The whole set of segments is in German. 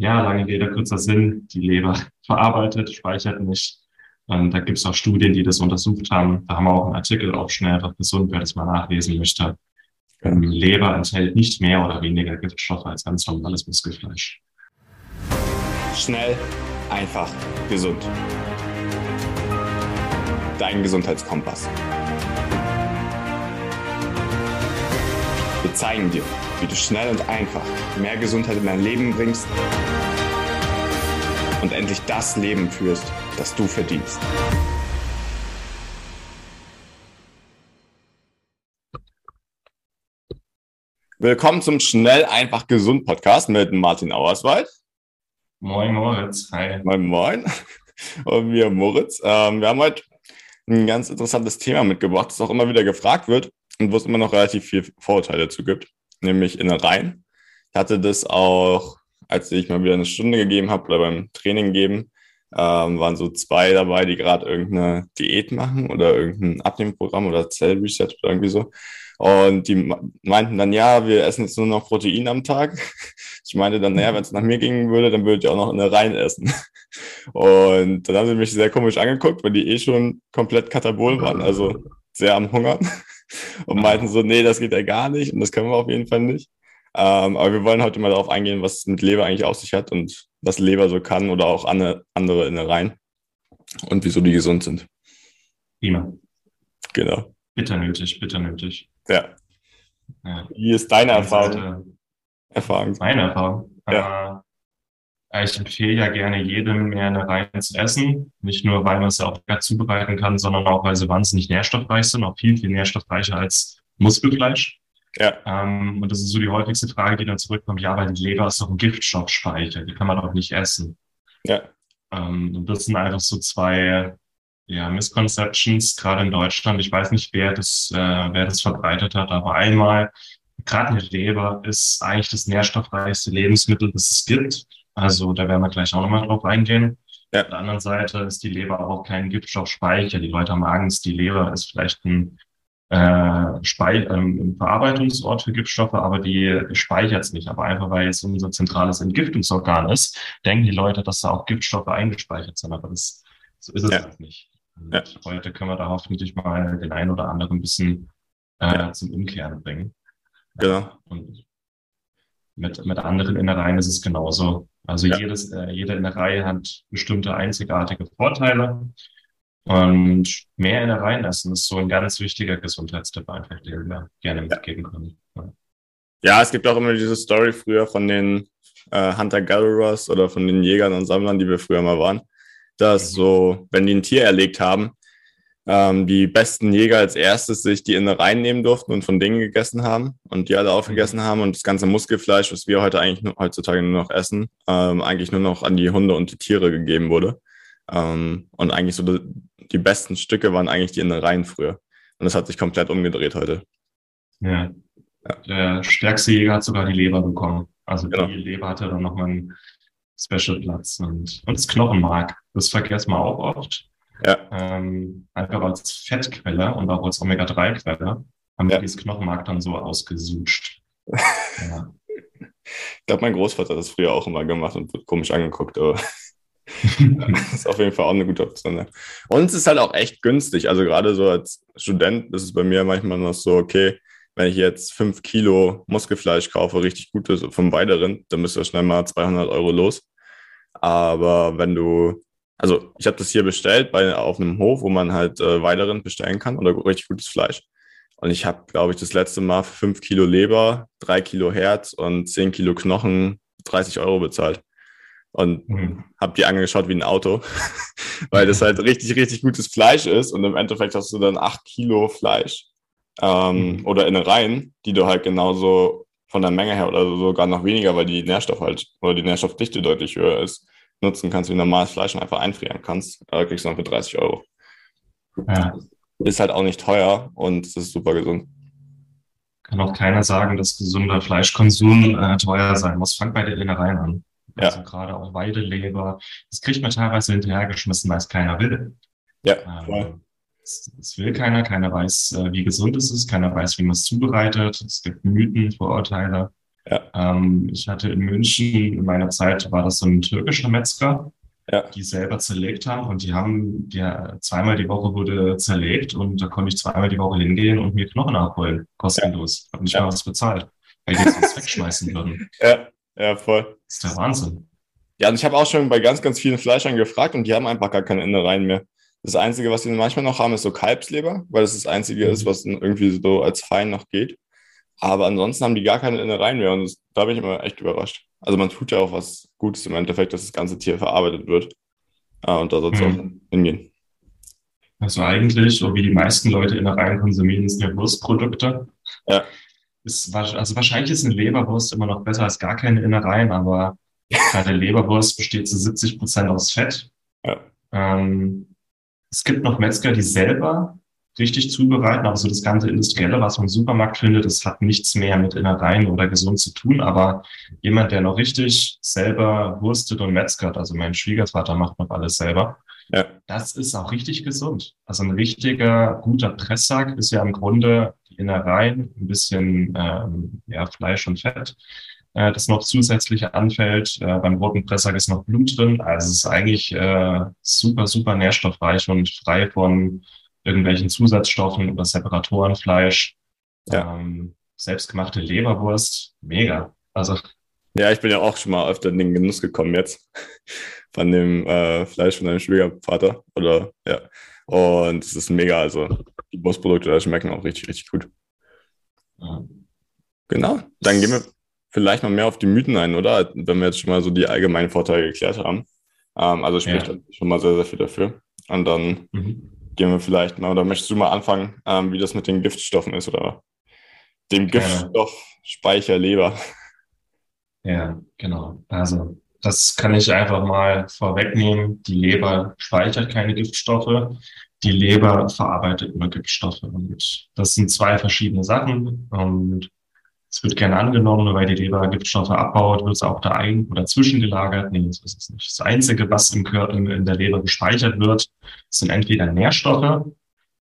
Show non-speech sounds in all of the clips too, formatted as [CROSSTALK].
ja, lange Rede, kurzer Sinn, die Leber [LAUGHS] verarbeitet, speichert nicht. Und da gibt es auch Studien, die das untersucht haben. Da haben wir auch einen Artikel auf schnell einfach gesund, wer das mal nachlesen möchte. Ähm, Leber enthält nicht mehr oder weniger Giftstoffe als ganz normales Muskelfleisch. Schnell, einfach, gesund. Dein Gesundheitskompass. Wir zeigen dir, wie du schnell und einfach mehr Gesundheit in dein Leben bringst und endlich das Leben führst, das du verdienst. Willkommen zum Schnell, einfach, gesund Podcast mit Martin Auerswald. Moin Moritz, hi. Moin Moin. Und mir Moritz. Ähm, wir haben heute ein ganz interessantes Thema mitgebracht, das auch immer wieder gefragt wird und wo es immer noch relativ viel Vorurteile dazu gibt, nämlich Innereien. Ich hatte das auch, als ich mal wieder eine Stunde gegeben habe oder beim Training geben, ähm, waren so zwei dabei, die gerade irgendeine Diät machen oder irgendein Abnehmprogramm oder Zellreset oder irgendwie so. Und die meinten dann, ja, wir essen jetzt nur noch Protein am Tag. [LAUGHS] Ich meinte dann, naja, wenn es nach mir gingen würde, dann würdet ihr auch noch eine rein essen. [LAUGHS] Und dann haben sie mich sehr komisch angeguckt, weil die eh schon komplett katabol waren, also sehr am Hungern. [LAUGHS] Und meinten so, nee, das geht ja gar nicht und das können wir auf jeden Fall nicht. Ähm, aber wir wollen heute mal darauf eingehen, was mit Leber eigentlich auf sich hat und was Leber so kann oder auch andere Innereien und wieso die gesund sind. Prima. Genau. Bitter nötig, bitter nötig. Ja. ja. Wie ist deine Erfahrung? Seite, Erfahrung? Meine Erfahrung. Ja. Äh, ich empfehle ja gerne jedem mehr eine Reihe zu essen. Nicht nur, weil man es ja auch gar zubereiten kann, sondern auch, weil sie wahnsinnig nährstoffreich sind, auch viel, viel nährstoffreicher als Muskelfleisch. Ja. Ähm, und das ist so die häufigste Frage, die dann zurückkommt. Ja, weil die Leber ist doch ein Giftstoffspeicher, die kann man doch nicht essen. Ja. Ähm, und das sind einfach so zwei ja, Misconceptions, gerade in Deutschland. Ich weiß nicht, wer das, äh, wer das verbreitet hat, aber einmal, gerade eine Leber ist eigentlich das nährstoffreichste Lebensmittel, das es gibt. Also da werden wir gleich auch nochmal drauf eingehen. Ja. Auf der anderen Seite ist die Leber auch kein Giftstoffspeicher. Die Leute haben Angst, die Leber ist vielleicht ein, äh, Spei ähm, Verarbeitungsort für Giftstoffe, aber die speichert es nicht. Aber einfach weil es unser zentrales Entgiftungsorgan ist, denken die Leute, dass da auch Giftstoffe eingespeichert sind. Aber das, so ist es ja. halt nicht. Ja. Heute können wir da hoffentlich mal den einen oder anderen ein bisschen äh, ja. zum Umkehren bringen. Genau. Und mit, mit anderen Innereien ist es genauso. Also jedes, äh, jede Innerei hat bestimmte einzigartige Vorteile. Und mehr Innereien essen ist so ein ganz wichtiger Gesundheitstipp einfach, den wir gerne mitgeben können. Ja. ja, es gibt auch immer diese Story früher von den äh, Hunter-Gatherers oder von den Jägern und Sammlern, die wir früher mal waren dass so, wenn die ein Tier erlegt haben, ähm, die besten Jäger als erstes sich die Innereien nehmen durften und von denen gegessen haben und die alle aufgegessen haben und das ganze Muskelfleisch, was wir heute eigentlich nur, heutzutage nur noch essen, ähm, eigentlich nur noch an die Hunde und die Tiere gegeben wurde. Ähm, und eigentlich so die, besten Stücke waren eigentlich die Innereien früher. Und das hat sich komplett umgedreht heute. Ja. ja. Der stärkste Jäger hat sogar die Leber bekommen. Also genau. die Leber hatte dann nochmal einen Special-Platz und, und das Knochenmark. Das vergessen wir auch oft. Ja. Ähm, einfach als Fettquelle und auch als Omega-3-Quelle haben ja. wir dieses Knochenmark dann so ausgesucht. [LAUGHS] ja. Ich glaube, mein Großvater hat das früher auch immer gemacht und wird komisch angeguckt, aber das [LAUGHS] ist auf jeden Fall auch eine gute Option. Ne? Und es ist halt auch echt günstig. Also gerade so als Student ist es bei mir manchmal noch so, okay, wenn ich jetzt fünf Kilo Muskelfleisch kaufe, richtig gutes vom Weiderind, dann müsste schnell mal 200 Euro los. Aber wenn du, also ich habe das hier bestellt bei auf einem Hof, wo man halt äh, Weiderind bestellen kann oder richtig gutes Fleisch. Und ich habe, glaube ich, das letzte Mal für fünf Kilo Leber, drei Kilo Herz und zehn Kilo Knochen 30 Euro bezahlt. Und mhm. habe die angeschaut wie ein Auto, [LAUGHS] weil das halt richtig, richtig gutes Fleisch ist. Und im Endeffekt hast du dann acht Kilo Fleisch ähm, mhm. oder Innereien, die du halt genauso von der Menge her oder sogar noch weniger, weil die Nährstoff halt oder die Nährstoffdichte deutlich höher ist, nutzen kannst wie normales Fleisch und einfach einfrieren kannst. Da kriegst du dann für 30 Euro. Ja. Ist halt auch nicht teuer und es ist super gesund. Kann auch keiner sagen, dass gesunder Fleischkonsum äh, teuer sein muss. Fang bei den Innereien an. Also ja. gerade auch Weideleber. Das kriegt man teilweise hinterhergeschmissen, weil es keiner will. Ja, ähm, voll. Ähm, es will keiner, keiner weiß, äh, wie gesund es ist, keiner weiß, wie man es zubereitet. Es gibt Mythen, Vorurteile. Ja. Ähm, ich hatte in München in meiner Zeit war das so ein türkischer Metzger, ja. die selber zerlegt haben und die haben, ja, zweimal die Woche wurde zerlegt und da konnte ich zweimal die Woche hingehen und mir Knochen abholen, kostenlos. Ja. Habe nicht ja. mal was bezahlt, weil die es wegschmeißen würden. [LAUGHS] Ja, ja, voll. Das ist der Wahnsinn. Ja, und ich habe auch schon bei ganz, ganz vielen Fleischern gefragt und die haben einfach gar keine Innereien mehr. Das Einzige, was sie manchmal noch haben, ist so Kalbsleber, weil das das Einzige mhm. ist, was irgendwie so als fein noch geht. Aber ansonsten haben die gar keine Innereien mehr und das, da bin ich immer echt überrascht. Also man tut ja auch was Gutes im Endeffekt, dass das ganze Tier verarbeitet wird. Ah, und da soll es mhm. auch hingehen. Also eigentlich, so wie die meisten Leute Innereien konsumieren, sind ja Wurstprodukte. Ja. Ist, also wahrscheinlich ist eine Leberwurst immer noch besser als gar keine Innereien, aber gerade Leberwurst besteht zu 70 Prozent aus Fett. Ja. Ähm, es gibt noch Metzger, die selber richtig zubereiten, aber so das ganze Industrielle, was man im Supermarkt findet, das hat nichts mehr mit Innereien oder gesund zu tun. Aber jemand, der noch richtig selber wurstet und metzgert, also mein Schwiegervater macht noch alles selber, ja. das ist auch richtig gesund. Also ein richtiger, guter Presssack ist ja im Grunde die Innereien, ein bisschen ähm, ja, Fleisch und Fett äh, das noch zusätzlich anfällt. Äh, beim roten Pressack ist noch Blut drin. Also es ist eigentlich äh, super, super nährstoffreich und frei von irgendwelchen Zusatzstoffen oder Separatorenfleisch. Ja. Ähm, selbstgemachte Leberwurst, mega. Also ja, ich bin ja auch schon mal öfter in den Genuss gekommen jetzt von dem äh, Fleisch von deinem Schwiegervater. Oder ja. Und es ist mega. Also die Wurstprodukte schmecken auch richtig, richtig gut. Ja. Genau. Dann gehen wir vielleicht mal mehr auf die Mythen ein, oder? Wenn wir jetzt schon mal so die allgemeinen Vorteile geklärt haben. Ähm, also spricht ja. schon mal sehr, sehr viel dafür. Und dann mhm. gehen wir vielleicht mal, oder möchtest du mal anfangen, ähm, wie das mit den Giftstoffen ist oder dem Giftstoffspeicher Leber? Ja, genau. Also das kann ich einfach mal vorwegnehmen. Die Leber speichert keine Giftstoffe. Die Leber verarbeitet nur Giftstoffe. Und das sind zwei verschiedene Sachen. Und es wird gerne angenommen, weil die Leber Giftstoffe abbaut, wird es auch da ein- oder zwischengelagert. Nee, das ist es nicht. Das Einzige, was im Körper, in der Leber gespeichert wird, sind entweder Nährstoffe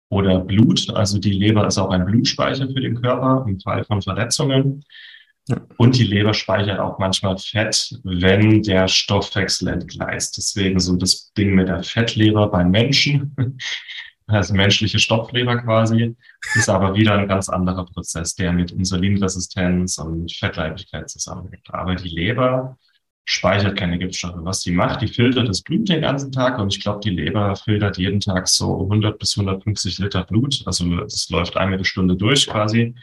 oder Blut. Also die Leber ist auch ein Blutspeicher für den Körper im Fall von Verletzungen. Und die Leber speichert auch manchmal Fett, wenn der Stoffwechsel entgleist. Deswegen so das Ding mit der Fettleber beim Menschen [LAUGHS] also menschliche Stoffleber quasi, ist aber wieder ein ganz anderer Prozess, der mit Insulinresistenz und Fettleibigkeit zusammenhängt. Aber die Leber speichert keine Giftstoffe. Was die macht, die filtert das Blut den ganzen Tag und ich glaube, die Leber filtert jeden Tag so 100 bis 150 Liter Blut. Also das läuft eine Stunde durch quasi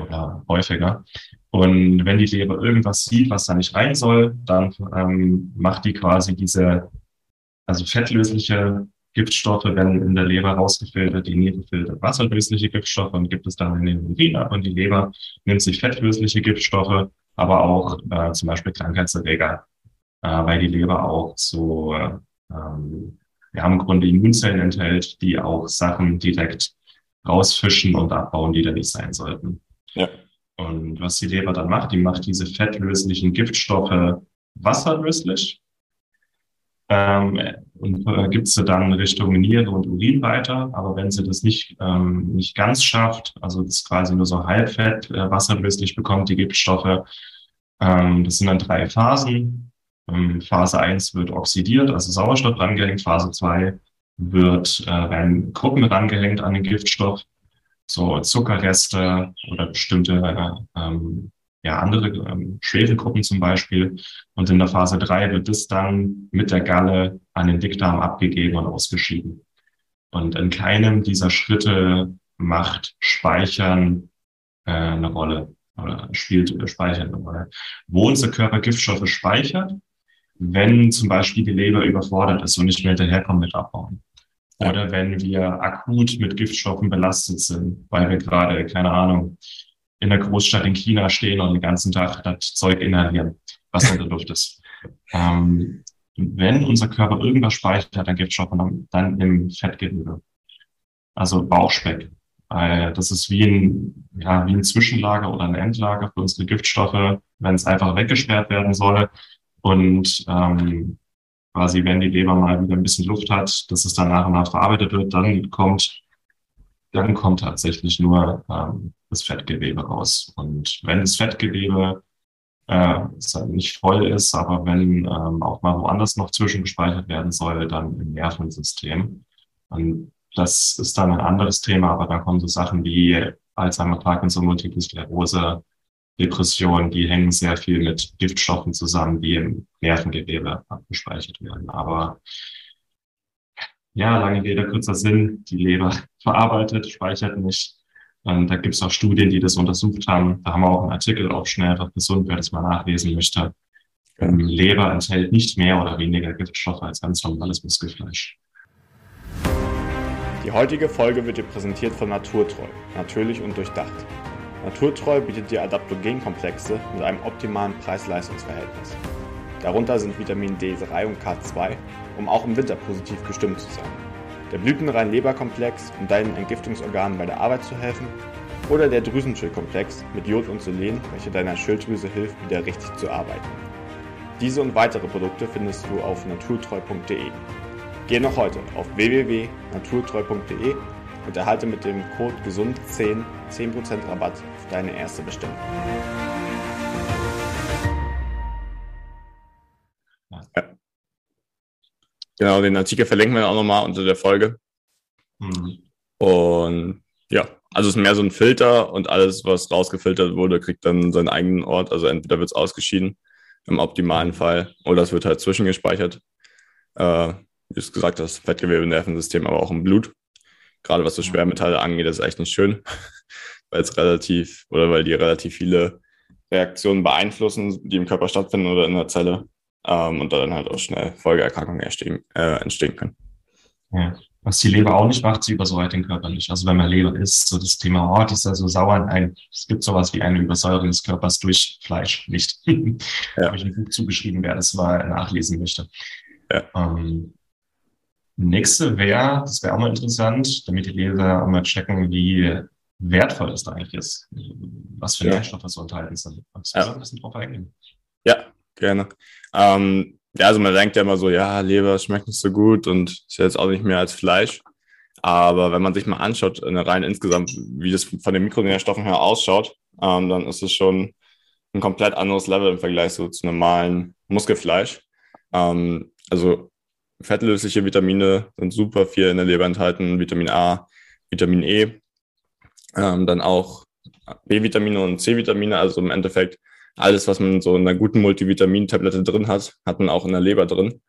oder häufiger. Und wenn die Leber irgendwas sieht, was da nicht rein soll, dann ähm, macht die quasi diese also fettlösliche Giftstoffe werden in der Leber rausgefiltert, die Niere filtert wasserlösliche Giftstoffe und gibt es dann in den Urin ab und die Leber nimmt sich fettlösliche Giftstoffe, aber auch äh, zum Beispiel Krankheitserreger, äh, weil die Leber auch so, äh, ähm, wir haben im Grunde Immunzellen enthält, die auch Sachen direkt rausfischen und abbauen, die da nicht sein sollten. Ja. Und was die Leber dann macht, die macht diese fettlöslichen Giftstoffe wasserlöslich ähm, und äh, gibt sie dann Richtung Niere und Urin weiter. Aber wenn sie das nicht, ähm, nicht ganz schafft, also das quasi nur so halbfett äh, wasserlöslich bekommt, die Giftstoffe, ähm, das sind dann drei Phasen. Ähm, Phase eins wird oxidiert, also Sauerstoff rangehängt. Phase zwei wird, äh, werden Gruppen rangehängt an den Giftstoff, so Zuckerreste oder bestimmte äh, ähm, ja, andere ähm, Schwefelgruppen zum Beispiel. Und in der Phase drei wird das dann mit der Galle an den Dickdarm abgegeben und ausgeschieden. Und in keinem dieser Schritte macht Speichern äh, eine Rolle oder spielt äh, Speichern eine Rolle. Wo unser Körper Giftstoffe speichert, wenn zum Beispiel die Leber überfordert ist und nicht mehr hinterherkommt mit Abbauen. Oder wenn wir akut mit Giftstoffen belastet sind, weil wir gerade, keine Ahnung, in der Großstadt in China stehen und den ganzen Tag das Zeug inhalieren, was in der Luft ist. Ähm, wenn unser Körper irgendwas speichert, dann Giftstoffe, dann, im Fettgewebe. Also Bauchspeck. Das ist wie ein, ja, wie ein Zwischenlager oder ein Endlager für unsere Giftstoffe, wenn es einfach weggesperrt werden soll. Und ähm, quasi, wenn die Leber mal wieder ein bisschen Luft hat, dass es dann nach und nach verarbeitet wird, dann kommt dann kommt tatsächlich nur ähm, das Fettgewebe raus. Und wenn das Fettgewebe äh, nicht voll ist, aber wenn ähm, auch mal woanders noch zwischengespeichert werden soll, dann im Nervensystem. Und das ist dann ein anderes Thema, aber dann kommen so Sachen wie Alzheimer, Parkinson, Multiple Sklerose, Depression, die hängen sehr viel mit Giftstoffen zusammen, die im Nervengewebe abgespeichert werden. Aber ja, lange Rede, kurzer Sinn, die Leber [LAUGHS] verarbeitet, speichert nicht. Und da gibt es auch Studien, die das untersucht haben. Da haben wir auch einen Artikel auf schnell einfach gesund, wer das mal nachlesen möchte. Ähm, Leber enthält nicht mehr oder weniger Giftstoffe als ganz normales Muskelfleisch. Die heutige Folge wird dir präsentiert von Naturtreu, natürlich und durchdacht. Naturtreu bietet dir Adaptogenkomplexe mit einem optimalen Preis-Leistungs-Verhältnis. Darunter sind Vitamin D3 und K2, um auch im Winter positiv gestimmt zu sein. Der blütenrein Leberkomplex, um deinen Entgiftungsorganen bei der Arbeit zu helfen. Oder der Drüsenschildkomplex mit Jod und Selen, welcher deiner Schilddrüse hilft, wieder richtig zu arbeiten. Diese und weitere Produkte findest du auf naturtreu.de. Geh noch heute auf www.naturtreu.de und erhalte mit dem Code GESUND10 10% Rabatt deine erste Bestellung. Ja. Genau, den Artikel verlinken wir auch nochmal unter der Folge. Mhm. Und ja, also es ist mehr so ein Filter und alles, was rausgefiltert wurde, kriegt dann seinen eigenen Ort. Also entweder wird es ausgeschieden im optimalen Fall oder es wird halt zwischengespeichert. Äh, wie du es gesagt hast, Fettgewebe, Nervensystem, aber auch im Blut gerade was so Schwermetalle angeht, ist echt nicht schön, weil es relativ oder weil die relativ viele Reaktionen beeinflussen, die im Körper stattfinden oder in der Zelle ähm, und da dann halt auch schnell Folgeerkrankungen entstehen, äh, entstehen können. Ja. Was die Leber auch nicht macht, sie übersäuert den Körper nicht. Also wenn man Leber isst, so das Thema Ort ist also sauer. Ein, es gibt sowas wie eine Übersäuerung des Körpers durch Fleisch nicht. [LAUGHS] ja. Habe ich ein Buch zugeschrieben, wer das mal nachlesen möchte. Ja. Ähm, Nächste wäre, das wäre auch mal interessant, damit die Leser auch mal checken, wie wertvoll das da eigentlich ist, was für ja. Nährstoffe so enthalten sind. Kannst du ja. ein bisschen drauf eingehen? Ja, gerne. Ähm, ja, also man denkt ja immer so, ja, Leber schmeckt nicht so gut und ist jetzt auch nicht mehr als Fleisch. Aber wenn man sich mal anschaut, rein insgesamt, wie das von den Mikronährstoffen her ausschaut, ähm, dann ist es schon ein komplett anderes Level im Vergleich so zu normalen Muskelfleisch. Ähm, also fettlösliche Vitamine sind super viel in der Leber enthalten, Vitamin A, Vitamin E, ähm, dann auch B-Vitamine und C-Vitamine, also im Endeffekt alles, was man so in einer guten Multivitamin-Tablette drin hat, hat man auch in der Leber drin.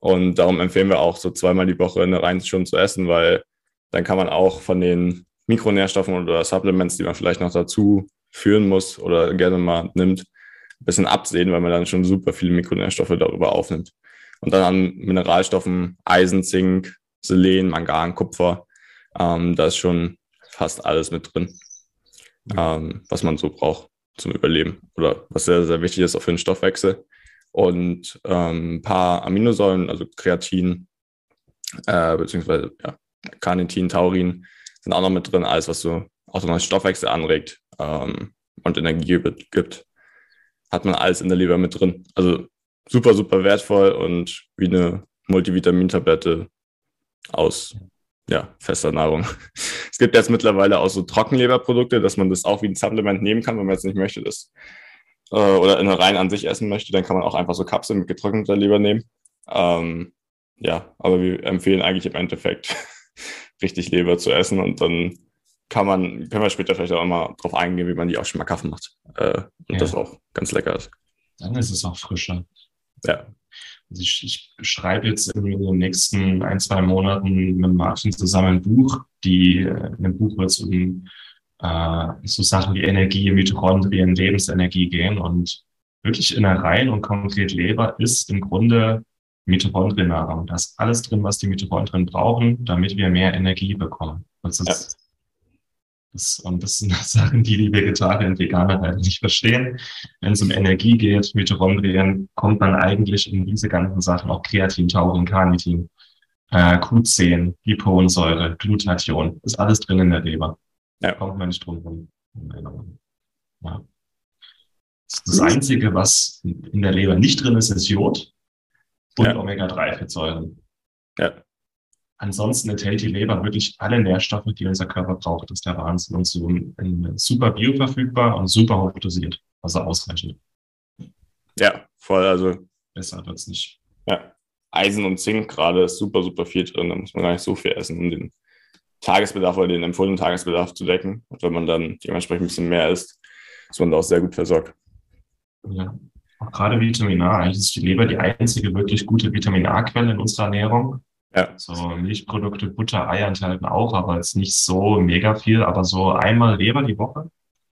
Und darum empfehlen wir auch so zweimal die Woche eine rein schon zu essen, weil dann kann man auch von den Mikronährstoffen oder Supplements, die man vielleicht noch dazu führen muss oder gerne mal nimmt, ein bisschen absehen, weil man dann schon super viele Mikronährstoffe darüber aufnimmt. Und dann an Mineralstoffen Eisen, Zink, Selen, Mangan, Kupfer. Ähm, da ist schon fast alles mit drin, ähm, was man so braucht zum Überleben oder was sehr, sehr wichtig ist auch für den Stoffwechsel. Und ähm, ein paar Aminosäuren, also Kreatin, äh, beziehungsweise ja, Carnitin, Taurin, sind auch noch mit drin. Alles, was so auch den Stoffwechsel anregt ähm, und Energie gibt, hat man alles in der Leber mit drin. Also super, super wertvoll und wie eine Multivitamintablette aus ja, fester Nahrung. [LAUGHS] Es gibt jetzt mittlerweile auch so Trockenleberprodukte, dass man das auch wie ein Supplement nehmen kann, wenn man jetzt nicht möchte, das äh, oder in rein an sich essen möchte, dann kann man auch einfach so Kapseln mit getrockneter Leber nehmen. Ähm, ja, aber wir empfehlen eigentlich im Endeffekt [LAUGHS] richtig Leber zu essen und dann kann man, können wir später vielleicht auch mal drauf eingehen, wie man die auch schon mal Kaffee macht. Äh, und ja. das auch ganz lecker ist. Dann ist es auch frischer. Ja. Also ich, ich schreibe jetzt in den nächsten ein, zwei Monaten mit Martin zusammen ein Buch, die in dem Buch wird es um äh, so Sachen wie Energie, Mitochondrien, Lebensenergie gehen und wirklich Innereien und konkret Leber ist im Grunde Mitochondriennahrung. Da ist alles drin, was die Mitochondrien brauchen, damit wir mehr Energie bekommen. Das ist. Das, und das sind Sachen, die die Vegetarier und Veganer halt nicht verstehen. Wenn es um Energie geht, Mitochondrien, kommt man eigentlich in diese ganzen Sachen, auch Kreatin, Taurin, Carnitin, äh, Q10, Liponsäure, Glutathion, ist alles drin in der Leber. Ja. Da kommt man nicht drum rum. Ja. Das Einzige, was in der Leber nicht drin ist, ist Jod und ja. Omega-3-Fettsäuren. Ja. Ansonsten enthält die Leber wirklich alle Nährstoffe, die unser Körper braucht. Das ist der Wahnsinn. Und so ein, super bioverfügbar und super hoch dosiert. Also ausreichend. Ja, voll. Also besser wird es nicht. Ja, Eisen und Zink gerade ist super, super viel drin. Da muss man gar nicht so viel essen, um den Tagesbedarf oder den empfohlenen Tagesbedarf zu decken. Und wenn man dann dementsprechend ein bisschen mehr isst, ist man da auch sehr gut versorgt. Ja, auch gerade Vitamin A. Eigentlich ist die Leber die einzige wirklich gute Vitamin A-Quelle in unserer Ernährung. Ja. So Milchprodukte, Butter, Eier enthalten auch, aber jetzt nicht so mega viel. Aber so einmal Leber die Woche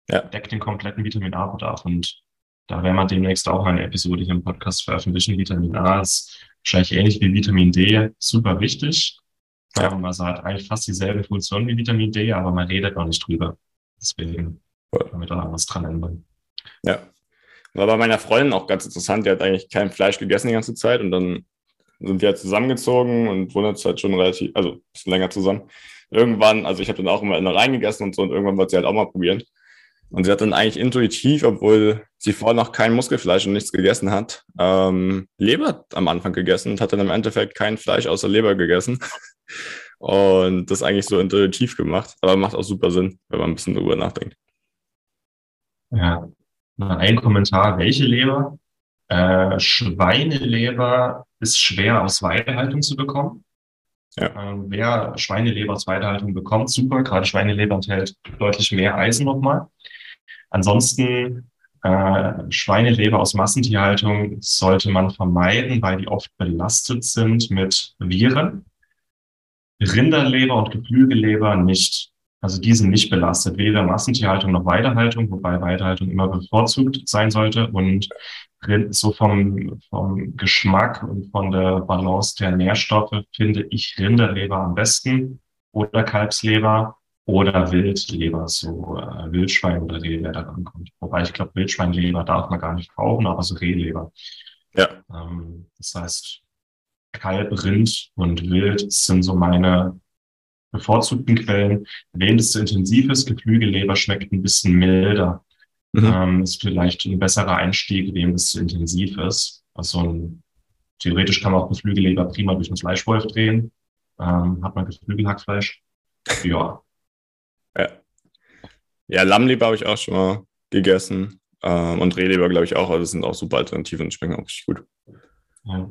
ja. deckt den kompletten Vitamin A-Bedarf. Und da werden wir demnächst auch eine Episode hier im Podcast veröffentlichen. Vitamin A ist wahrscheinlich ähnlich wie Vitamin D super wichtig. Ja. Ähm, also hat eigentlich fast dieselbe Funktion wie Vitamin D, aber man redet noch nicht drüber. Deswegen können wir da was dran ändern. Ja. War bei meiner Freundin auch ganz interessant. Die hat eigentlich kein Fleisch gegessen die ganze Zeit und dann sind wir halt zusammengezogen und wohnen jetzt halt schon relativ, also ein bisschen länger zusammen. Irgendwann, also ich habe dann auch immer in der Reihen gegessen und so und irgendwann wollte sie halt auch mal probieren. Und sie hat dann eigentlich intuitiv, obwohl sie vorher noch kein Muskelfleisch und nichts gegessen hat, ähm, Leber am Anfang gegessen und hat dann im Endeffekt kein Fleisch außer Leber gegessen. [LAUGHS] Und das eigentlich so intuitiv gemacht, aber macht auch super Sinn, wenn man ein bisschen drüber nachdenkt. Ja, ein Kommentar, welche Leber? Äh, Schweineleber ist schwer aus Weidehaltung zu bekommen. Ja. Ähm, wer Schweineleber aus Weidehaltung bekommt, super. Gerade Schweineleber enthält deutlich mehr Eisen nochmal. Ansonsten äh, Schweineleber aus Massentierhaltung sollte man vermeiden, weil die oft belastet sind mit Viren. Rinderleber und Geflügelleber nicht. Also die sind nicht belastet, weder Massentierhaltung noch Weidehaltung, wobei Weidehaltung immer bevorzugt sein sollte. Und so vom, vom Geschmack und von der Balance der Nährstoffe finde ich Rinderleber am besten oder Kalbsleber oder Wildleber, so äh, Wildschwein oder Reh, der da rankommt. Wobei ich glaube, Wildschweinleber darf man gar nicht brauchen, aber so Rehleber. Ja. Ähm, das heißt, Kalb, Rind und Wild sind so meine bevorzugten Quellen. Wem das zu intensiv ist, Geflügelleber schmeckt ein bisschen milder. Mhm. Ähm, ist vielleicht ein besserer Einstieg, wem das zu intensiv ist. Also ein, theoretisch kann man auch Geflügelleber prima durch einen Fleischwolf drehen. Ähm, hat man Geflügelhackfleisch. Ja. Ja, ja Lammleber habe ich auch schon mal gegessen. Ähm, und Rehleber, glaube ich, auch. Also das sind auch super Alternativen und schmecken auch richtig gut. Ja.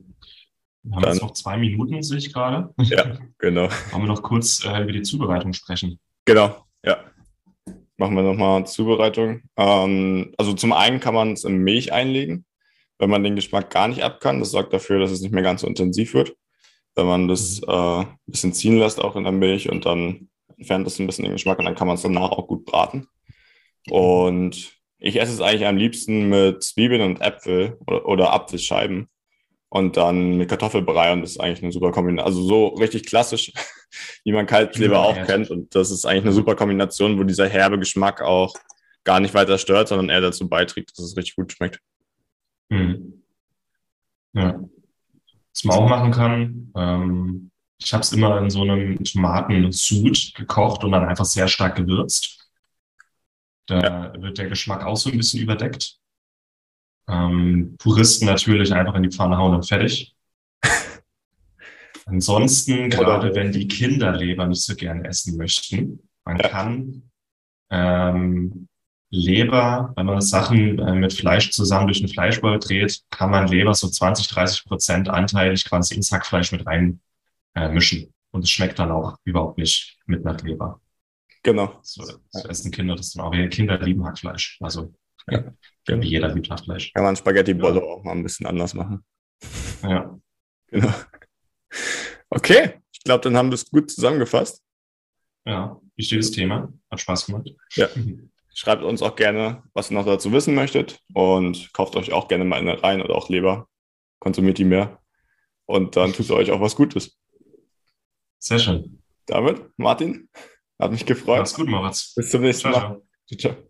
Wir haben Dann, jetzt noch zwei Minuten, sehe ich gerade. Ja, [LAUGHS] genau. Wollen wir noch kurz äh, über die Zubereitung sprechen? Genau, ja. Machen wir nochmal Zubereitung. Ähm, also zum einen kann man es in Milch einlegen, wenn man den Geschmack gar nicht ab kann. Das sorgt dafür, dass es nicht mehr ganz so intensiv wird. Wenn man das mhm. äh, ein bisschen ziehen lässt, auch in der Milch und dann entfernt das ein bisschen den Geschmack und dann kann man es danach auch gut braten. Und ich esse es eigentlich am liebsten mit Zwiebeln und Äpfel oder, oder Apfelscheiben und dann mit Kartoffelbrei und das ist eigentlich eine super Kombination. Also so richtig klassisch, [LAUGHS] wie man Kalbsleber ja, auch ja. kennt und das ist eigentlich eine super Kombination, wo dieser herbe Geschmack auch gar nicht weiter stört, sondern eher dazu beiträgt, dass es richtig gut schmeckt. Mhm. Ja. Was man auch machen kann, ähm, ich habe es immer in so einem Tomatensud gekocht und dann einfach sehr stark gewürzt. Da ja. wird der Geschmack auch so ein bisschen überdeckt. Ähm, Puristen natürlich einfach in die Pfanne hauen und fertig. [LAUGHS] Ansonsten, gerade wenn die Kinder Leber nicht so gerne essen möchten, man ja. kann ähm, Leber, wenn man Sachen äh, mit Fleisch zusammen durch den Fleischball dreht, kann man Leber so 20, 30 Prozent anteilig quasi ins Hackfleisch mit rein äh, mischen. Und es schmeckt dann auch überhaupt nicht mit nach Leber. Genau. So, so essen Kinder das dann auch. Kinder lieben Hackfleisch. Also ja. Wie jeder liebt Hackfleisch. Kann man Spaghetti Bollo ja. auch mal ein bisschen anders machen. Ja. Genau. Okay, ich glaube, dann haben wir es gut zusammengefasst. Ja, wichtiges Thema. Hat Spaß gemacht. Ja. Schreibt uns auch gerne, was ihr noch dazu wissen möchtet und kauft euch auch gerne mal eine rein oder auch Leber. Konsumiert die mehr. Und dann tut ihr euch auch was Gutes. Sehr schön. David, Martin, hat mich gefreut. Mach's gut, Moritz. Bis zum nächsten ciao, Mal. Ciao. ciao.